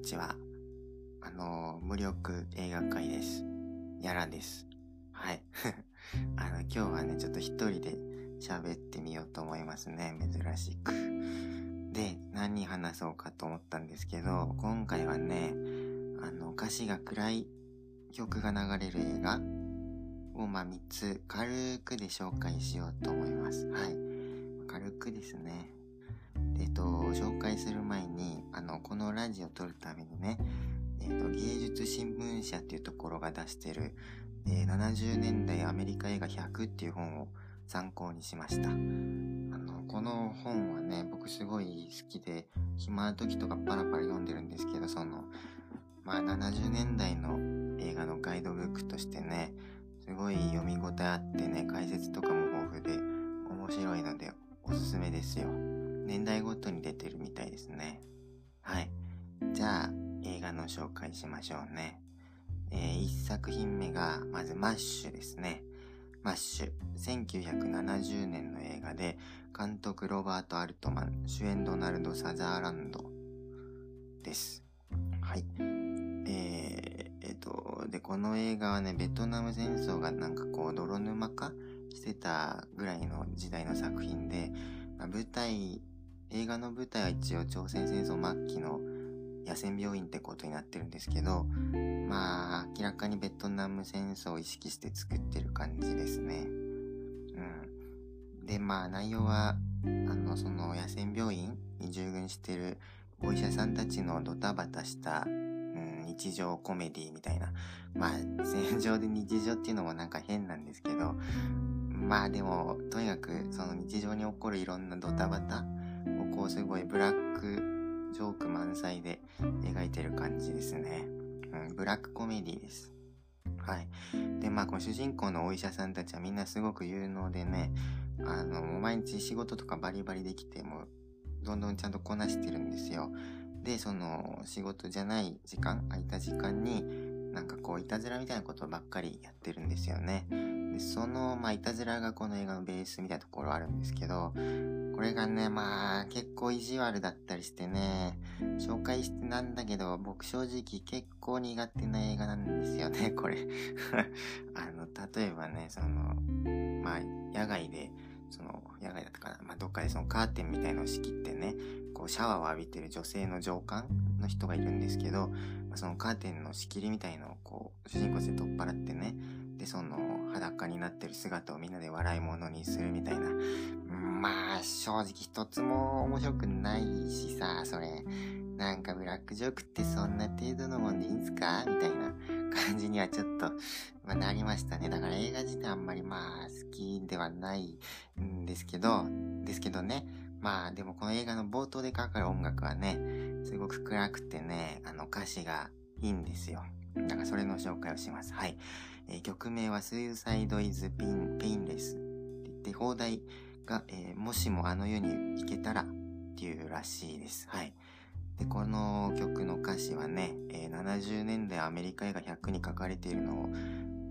にちは。あの、無力映画界です。やらです。はい。あの、今日はね、ちょっと一人で喋ってみようと思いますね。珍しく。で、何話そうかと思ったんですけど、今回はね、あの、歌詞が暗い曲が流れる映画を、まあ、3つ軽くで紹介しようと思います。はい。軽くですね。えっと、紹介する前に、あの、このラジオを撮るためにね、えっと、芸術新聞社っていうところが出してる、えー、70年代アメリカ映画100っていう本を参考にしました。あの、この本はね、僕すごい好きで、暇な時とかパラパラ読んでるんですけど、その、まあ70年代の映画のガイドブックとしてね、すごい読み応えあってね、解説とかも豊富で面白いのでおすすめですよ。年代ごとに出てるみたいですね。はい。じゃあ、映画の紹介しましょうね。えー、一作品目が、まずマッシュですね。マッシュ。1970年の映画で、監督ロバート・アルトマン、主演ドナルド・サザーランドです。はい。えー、えっ、と、で、この映画はね、ベトナム戦争がなんかこう、泥沼化してたぐらいの時代の作品で、まあ、舞台映画の舞台は一応朝鮮戦争末期の野戦病院ってことになってるんですけど、まあ、明らかにベトナム戦争を意識して作ってる感じですね。うん。で、まあ、内容は、あの、その野戦病院に従軍してるお医者さんたちのドタバタした、うん、日常コメディみたいな。まあ、戦場で日常っていうのもなんか変なんですけど、まあでも、とにかくその日常に起こるいろんなドタバタ、こうすごいブラックジョーク満載で描いてる感じですね。うん、ブラックコメディです。はい。で、まあ、この主人公のお医者さんたちはみんなすごく有能でね、あの、毎日仕事とかバリバリできて、もどんどんちゃんとこなしてるんですよ。で、その、仕事じゃない時間、空いた時間に、なんかこう、いたずらみたいなことばっかりやってるんですよね。その、まあ、いたずらがこの映画のベースみたいなところあるんですけど、これがね、まあ、結構意地悪だったりしてね、紹介してなんだけど、僕正直結構苦手な映画なんですよね、これ。あの、例えばね、その、まあ、野外で、その、野外だったかな、まあ、どっかでそのカーテンみたいのを仕切ってね、こう、シャワーを浴びてる女性の上官の人がいるんですけど、まあ、そのカーテンの仕切りみたいのをこう、主人公で取っ払ってね、で、その、裸になってる姿をみんなで笑い物にするみたいな、まあ、正直一つも面白くないしさ、それ。なんかブラックジョークってそんな程度のもんでいいんすか？みたいな感じにはちょっと、まあ、なりましたね。だから映画自体あんまりまあ好きではないんですけど、ですけどね。まあでもこの映画の冒頭でかかる音楽はね、すごく暗くてね、あの歌詞がいいんですよ。だからそれの紹介をします。はい。えー、曲名は Suicide is Painless って言って、放題が、えー、もしもあの世に行けたらっていうらしいです。はい。で、この曲の歌詞はね、えー、70年代アメリカ映画100に書かれているのを、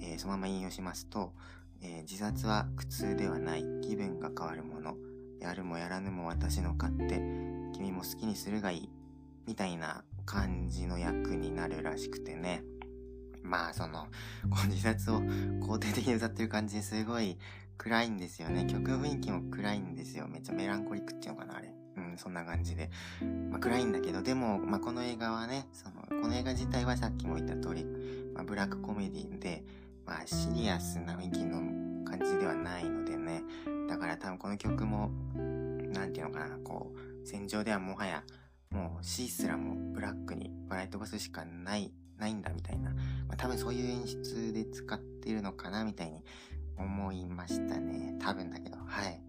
えー、そのまま引用しますと、えー、自殺は苦痛ではない。気分が変わるもの。やるもやらぬも私の勝手。君も好きにするがいい。みたいな感じの役になるらしくてね。まあ、その、こう自殺を肯定的に歌ってる感じですごい暗いんですよね。曲雰囲気も暗いんですよ。めっちゃメランコリックっていうのかな、あれ。うん、そんな感じで。まあ、暗いんだけど、でも、まあ、この映画はね、その、この映画自体はさっきも言った通り、まあ、ブラックコメディで、まあ、シリアスな雰囲気の感じではないのでね。だから多分この曲も、なんていうのかな、こう、戦場ではもはや、もう死すらもブラックに笑い飛ばすしかない、ないんだみたいな。まあ、多分そういう演出で使ってるのかなみたいに思いましたね。多分だけど、はい。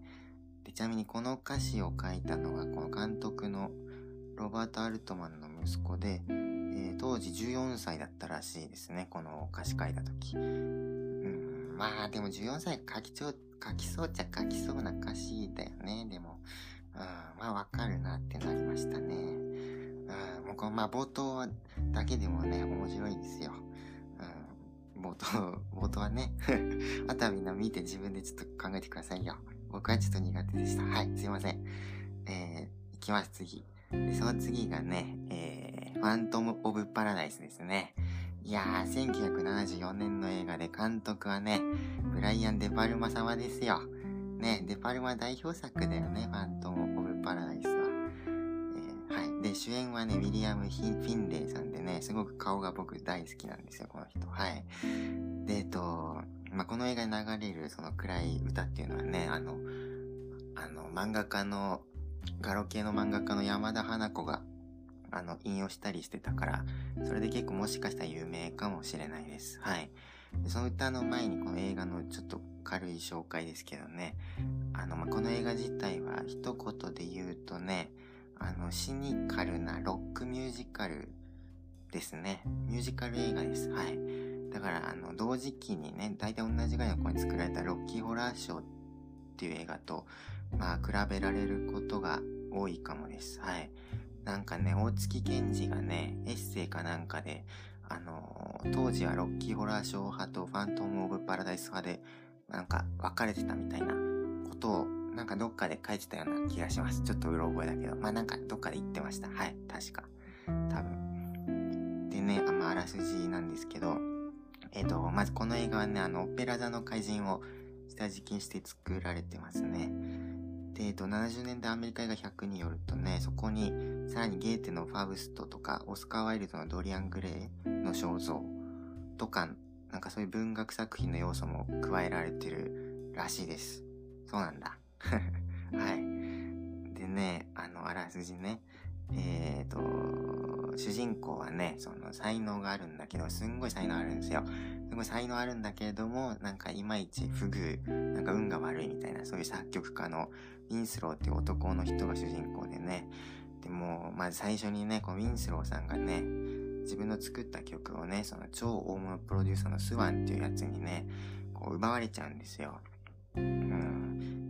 で、ちなみにこの歌詞を書いたのは、この監督のロバート・アルトマンの息子で、えー、当時14歳だったらしいですね。この歌詞書いた時。うん、まあでも14歳書きちょ、書きそうっちゃ書きそうな歌詞だよね。でも、うん、まあわかるなってなりましたね。うん、もうこのまあ冒頭だけでもね、面白いですよ。冒頭、冒頭はね。あとはみんな見て自分でちょっと考えてくださいよ。僕はちょっと苦手でした。はい、すいません。えー、いきます、次。で、その次がね、えファントム・オブ・パラダイスですね。いやー、1974年の映画で監督はね、ブライアン・デ・パルマ様ですよ。ね、デ・パルマ代表作だよね、ファントム・主演はね、ウィリアム・フィンレイさんでね、すごく顔が僕大好きなんですよ、この人。はい。で、えっと、まあ、この映画に流れるその暗い歌っていうのはね、あの、あの、漫画家の、ガロ系の漫画家の山田花子が、あの、引用したりしてたから、それで結構もしかしたら有名かもしれないです。はい。でその歌の前にこの映画のちょっと軽い紹介ですけどね。あの、まあ、この映画自体は一言で言うとね、あの、シニカルなロックミュージカルですね。ミュージカル映画です。はい。だから、あの、同時期にね、大体同じぐらいの頃に作られたロッキーホラーショーっていう映画と、まあ、比べられることが多いかもです。はい。なんかね、大月健二がね、エッセイかなんかで、あのー、当時はロッキーホラーショー派とファントム・オブ・パラダイス派で、なんか分かれてたみたいなことを、なんかどっかで書いてたような気がします。ちょっとうろ覚えだけど。まあなんかどっかで言ってました。はい、確か。多分。でね、あまあ、らすじなんですけど、えっ、ー、と、まずこの映画はね、あの、オペラ座の怪人を下敷きにして作られてますね。で、えっと、70年代アメリカ映画100によるとね、そこに、さらにゲーテのファウストとか、オスカー・ワイルドのドリアン・グレイの肖像とか、なんかそういう文学作品の要素も加えられてるらしいです。そうなんだ。はい。でね、あの、あらすじね。えっ、ー、と、主人公はね、その才能があるんだけど、すんごい才能あるんですよ。すごい才能あるんだけれども、なんかいまいち不遇、なんか運が悪いみたいな、そういう作曲家のウィンスローっていう男の人が主人公でね。でも、まず最初にね、このウィンスローさんがね、自分の作った曲をね、その超大物プロデューサーのスワンっていうやつにね、こう奪われちゃうんですよ。うん。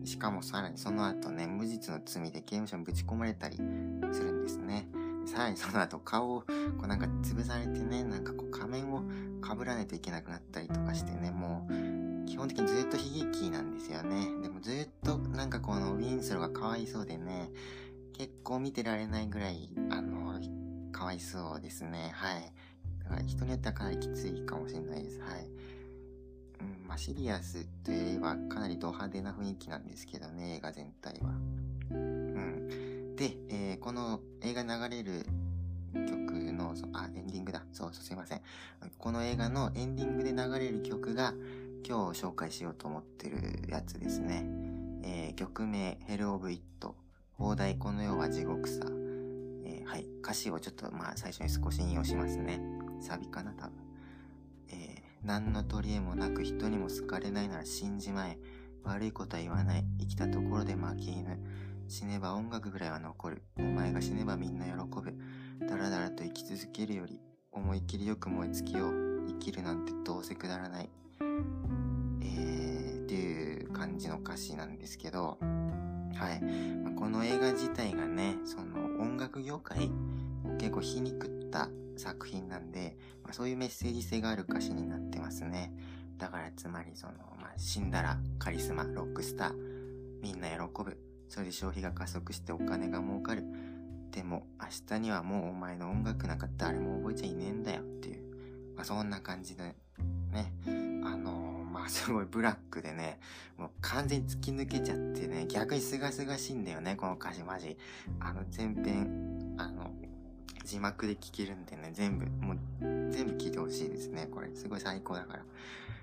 しかもさらにその後ね、無実の罪で刑務所にぶち込まれたりするんですね。さらにその後顔をこうなんか潰されてね、なんかこう仮面を被らないといけなくなったりとかしてね、もう基本的にずっと悲劇なんですよね。でもずっとなんかこのウィンスローがかわいそうでね、結構見てられないぐらい、あの、かわいそうですね。はい。だから人によってはかなりきついかもしれないです。はい。まあ、シリアスといえばかなりド派手な雰囲気なんですけどね、映画全体は。うん。で、えー、この映画流れる曲の、あ、エンディングだ。そうそう、すいません。この映画のエンディングで流れる曲が今日紹介しようと思ってるやつですね。えー、曲名、Hell of It。放題この世は地獄さ。えー、はい。歌詞をちょっとまあ最初に少し引用しますね。サビかな、多分。何の取り柄もなく人にも好かれないなら信じまえ。悪いことは言わない。生きたところで負け犬。死ねば音楽ぐらいは残る。お前が死ねばみんな喜ぶ。だらだらと生き続けるより、思い切りよく燃え尽きよう。生きるなんてどうせくだらない。えー、っていう感じの歌詞なんですけど、はい。まあ、この映画自体がね、その音楽業界結構皮肉った作品なんで、まあ、そういうメッセージ性がある歌詞になってますね。だからつまりその、まあ、死んだらカリスマ、ロックスター、みんな喜ぶ。それで消費が加速してお金が儲かる。でも明日にはもうお前の音楽なんか誰も覚えちゃいねえんだよっていう。まあそんな感じで、ね。あのー、まあすごいブラックでね、もう完全に突き抜けちゃってね、逆にすがすがしいんだよね、この歌詞マジ。あの前編、あの、字幕で聴けるんでね、全部、もう全部聴いてほしいですね、これ。すごい最高だから。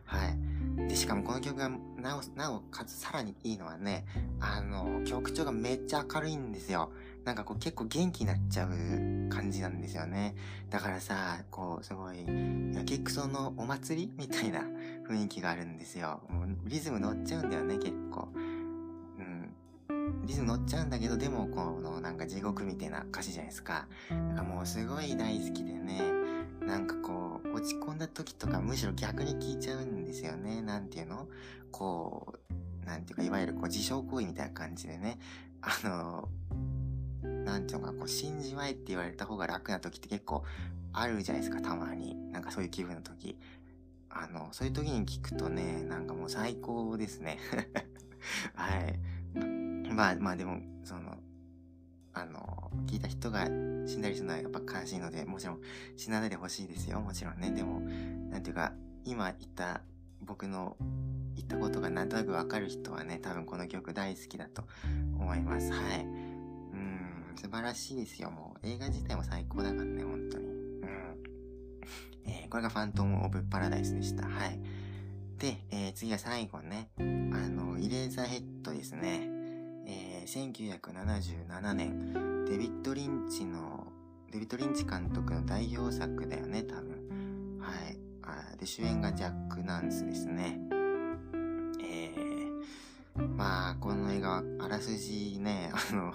はい。で、しかもこの曲が、なお、なおかつさらにいいのはね、あの、曲調がめっちゃ明るいんですよ。なんかこう結構元気になっちゃう感じなんですよね。だからさ、こうすごい、やけくそのお祭りみたいな雰囲気があるんですよ。もうリズム乗っちゃうんだよね、結構。リズム乗っちゃうんだけど、でもこのなんか地獄みたいな歌詞じゃないですか。だかもうすごい大好きでね、なんかこう、落ち込んだ時とかむしろ逆に聞いちゃうんですよね。なんていうの？こう、なんていうか、いわゆるこう自傷行為みたいな感じでね、あの、なんていうのか、こう、信じまえって言われた方が楽な時って結構あるじゃないですか、たまに。なんかそういう気分の時。あの、そういう時に聞くとね、なんかもう最高ですね。はい。まあまあでも、その、あの、聞いた人が死んだりするのはやっぱ悲しいので、もちろん死なないでほしいですよ。もちろんね。でも、なんていうか、今言った僕の言ったことがなんとなくわかる人はね、多分この曲大好きだと思います。はい。うん、素晴らしいですよ。もう映画自体も最高だからね、本当に。うん。えー、これがファントム・オブ・パラダイスでした。はい。で、えー、次は最後ね、あの、イレーザーヘッドですね。ー、1977年、デビッド・リンチの、デビッド・リンチ監督の代表作だよね、多分。はい。あで、主演がジャック・ナンスですね。えー、まあ、この映画、あらすじね、あの、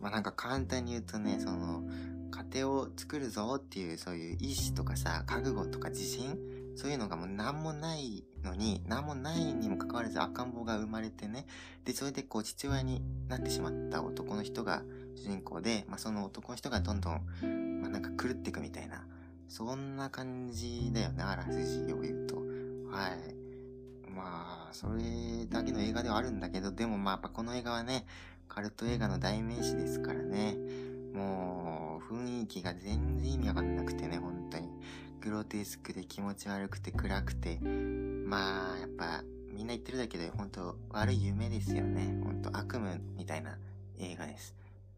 まあなんか簡単に言うとね、その、家庭を作るぞっていう、そういう意志とかさ、覚悟とか自信そういうのがもう何もないのに、何もないにもかかわらず赤ん坊が生まれてね、で、それでこう父親になってしまった男の人が主人公で、まあその男の人がどんどん、まあなんか狂っていくみたいな、そんな感じだよね、あらすじを言うと。はい。まあ、それだけの映画ではあるんだけど、でもまあやっぱこの映画はね、カルト映画の代名詞ですからね。もう、雰囲気が全然意味わかんなくてね、本当に。グロテスクで気持ち悪くて暗くて、まあ、やっぱ、みんな言ってるだけで、本当悪い夢ですよね。本当悪夢みたいな映画です。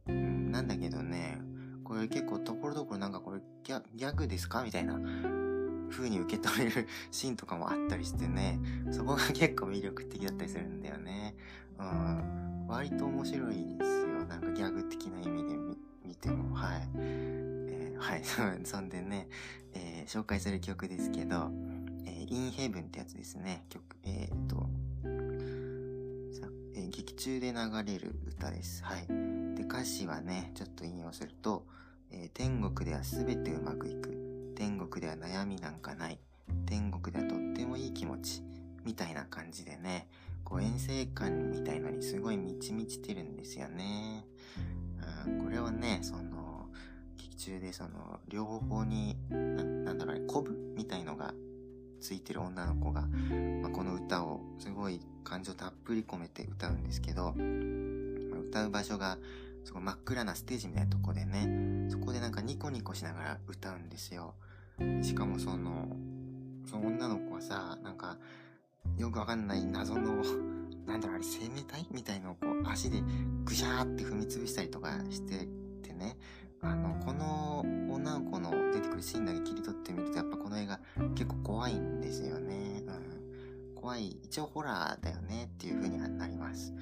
うん、なんだけどね、これ結構ところどころなんかこれギャグですかみたいな風に受け取れる シーンとかもあったりしてね、そこが結構魅力的だったりするんだよね。うん、割と面白いですよ。なんかギャグ的な意味で見ても、はい。えー、はい、そんでね、え、紹介する曲ですけど、えー、In Heaven ってやつですね。曲、えっ、と、えー、劇中で流れる歌です。はい。で、歌詞はね、ちょっと引用すると、えー、天国では全てうまくいく。天国では悩みなんかない。天国ではとってもいい気持ち。みたいな感じでね、こう遠征感みたいのにすごい満ち満ちてるんですよね。うん、これをね、その、中でその、両方に、なんだろうね、コブみたいのがついてる女の子が、まあ、この歌をすごい感情たっぷり込めて歌うんですけど、まあ、歌う場所が、すごい真っ暗なステージみたいなとこでね、そこでなんかニコニコしながら歌うんですよ。しかもその、その女の子はさ、なんか、よくわかんない謎の、なんだろうあれ、生命体みたいのをこう足でぐしゃーって踏みつぶしたりとかしててね、あの、この女の子の出てくるシーンだけ切り取ってみると、やっぱこの映画結構怖いんですよね。うん。怖い、一応ホラーだよねっていう風にはなります。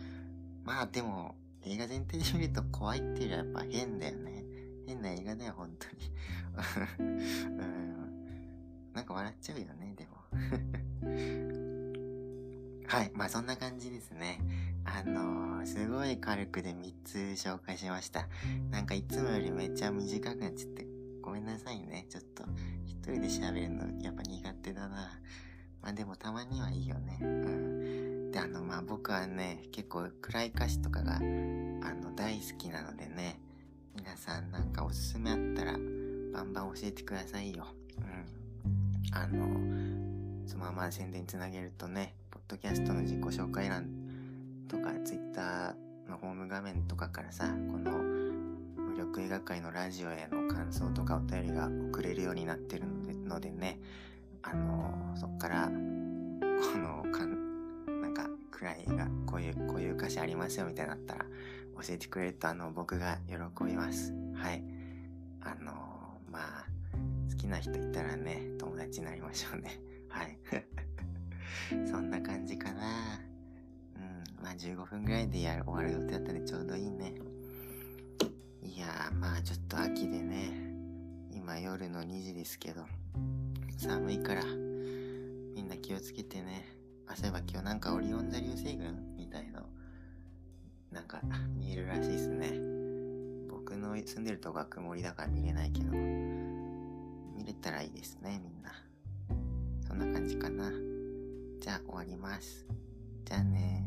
まあでも、映画全体で見ると怖いっていうよりはやっぱ変だよね。変な映画だよ、本当に。うん。なんか笑っちゃうよね、でも。はい。まあそんな感じですね。あのー、すごい軽くで3つ紹介しました。なんかいつもよりめっちゃ短くなっちゃって、ごめんなさいね。ちょっと、一人で喋るのやっぱ苦手だな。まあでもたまにはいいよね。うん。で、あの、まあ僕はね、結構暗い歌詞とかが、あの、大好きなのでね、皆さんなんかおすすめあったら、バンバン教えてくださいよ。うん。あの、そのまま宣伝つなげるとね、ドキャストの自己紹介欄とか、ツイッターのホーム画面とかからさ、この無力映画界のラジオへの感想とかお便りが送れるようになってるのでね、あのー、そっから、この、かん、なんか、暗い映画、こういう、こういう歌詞ありますよみたいになったら、教えてくれると、あの、僕が喜びます。はい。あのー、まあ、好きな人いたらね、友達になりましょうね。はい。そんな感じかな。うん、まあ15分ぐらいでやる終わる予定だったんでちょうどいいね。いやー、まあちょっと秋でね、今夜の2時ですけど、寒いから、みんな気をつけてね。あ、そういえば今日なんかオリオン座流星群みたいの、なんか見えるらしいっすね。僕の住んでるとこは曇りだから見れないけど、見れたらいいですね、みんな。そんな感じかな。じゃあ終わります。じゃあね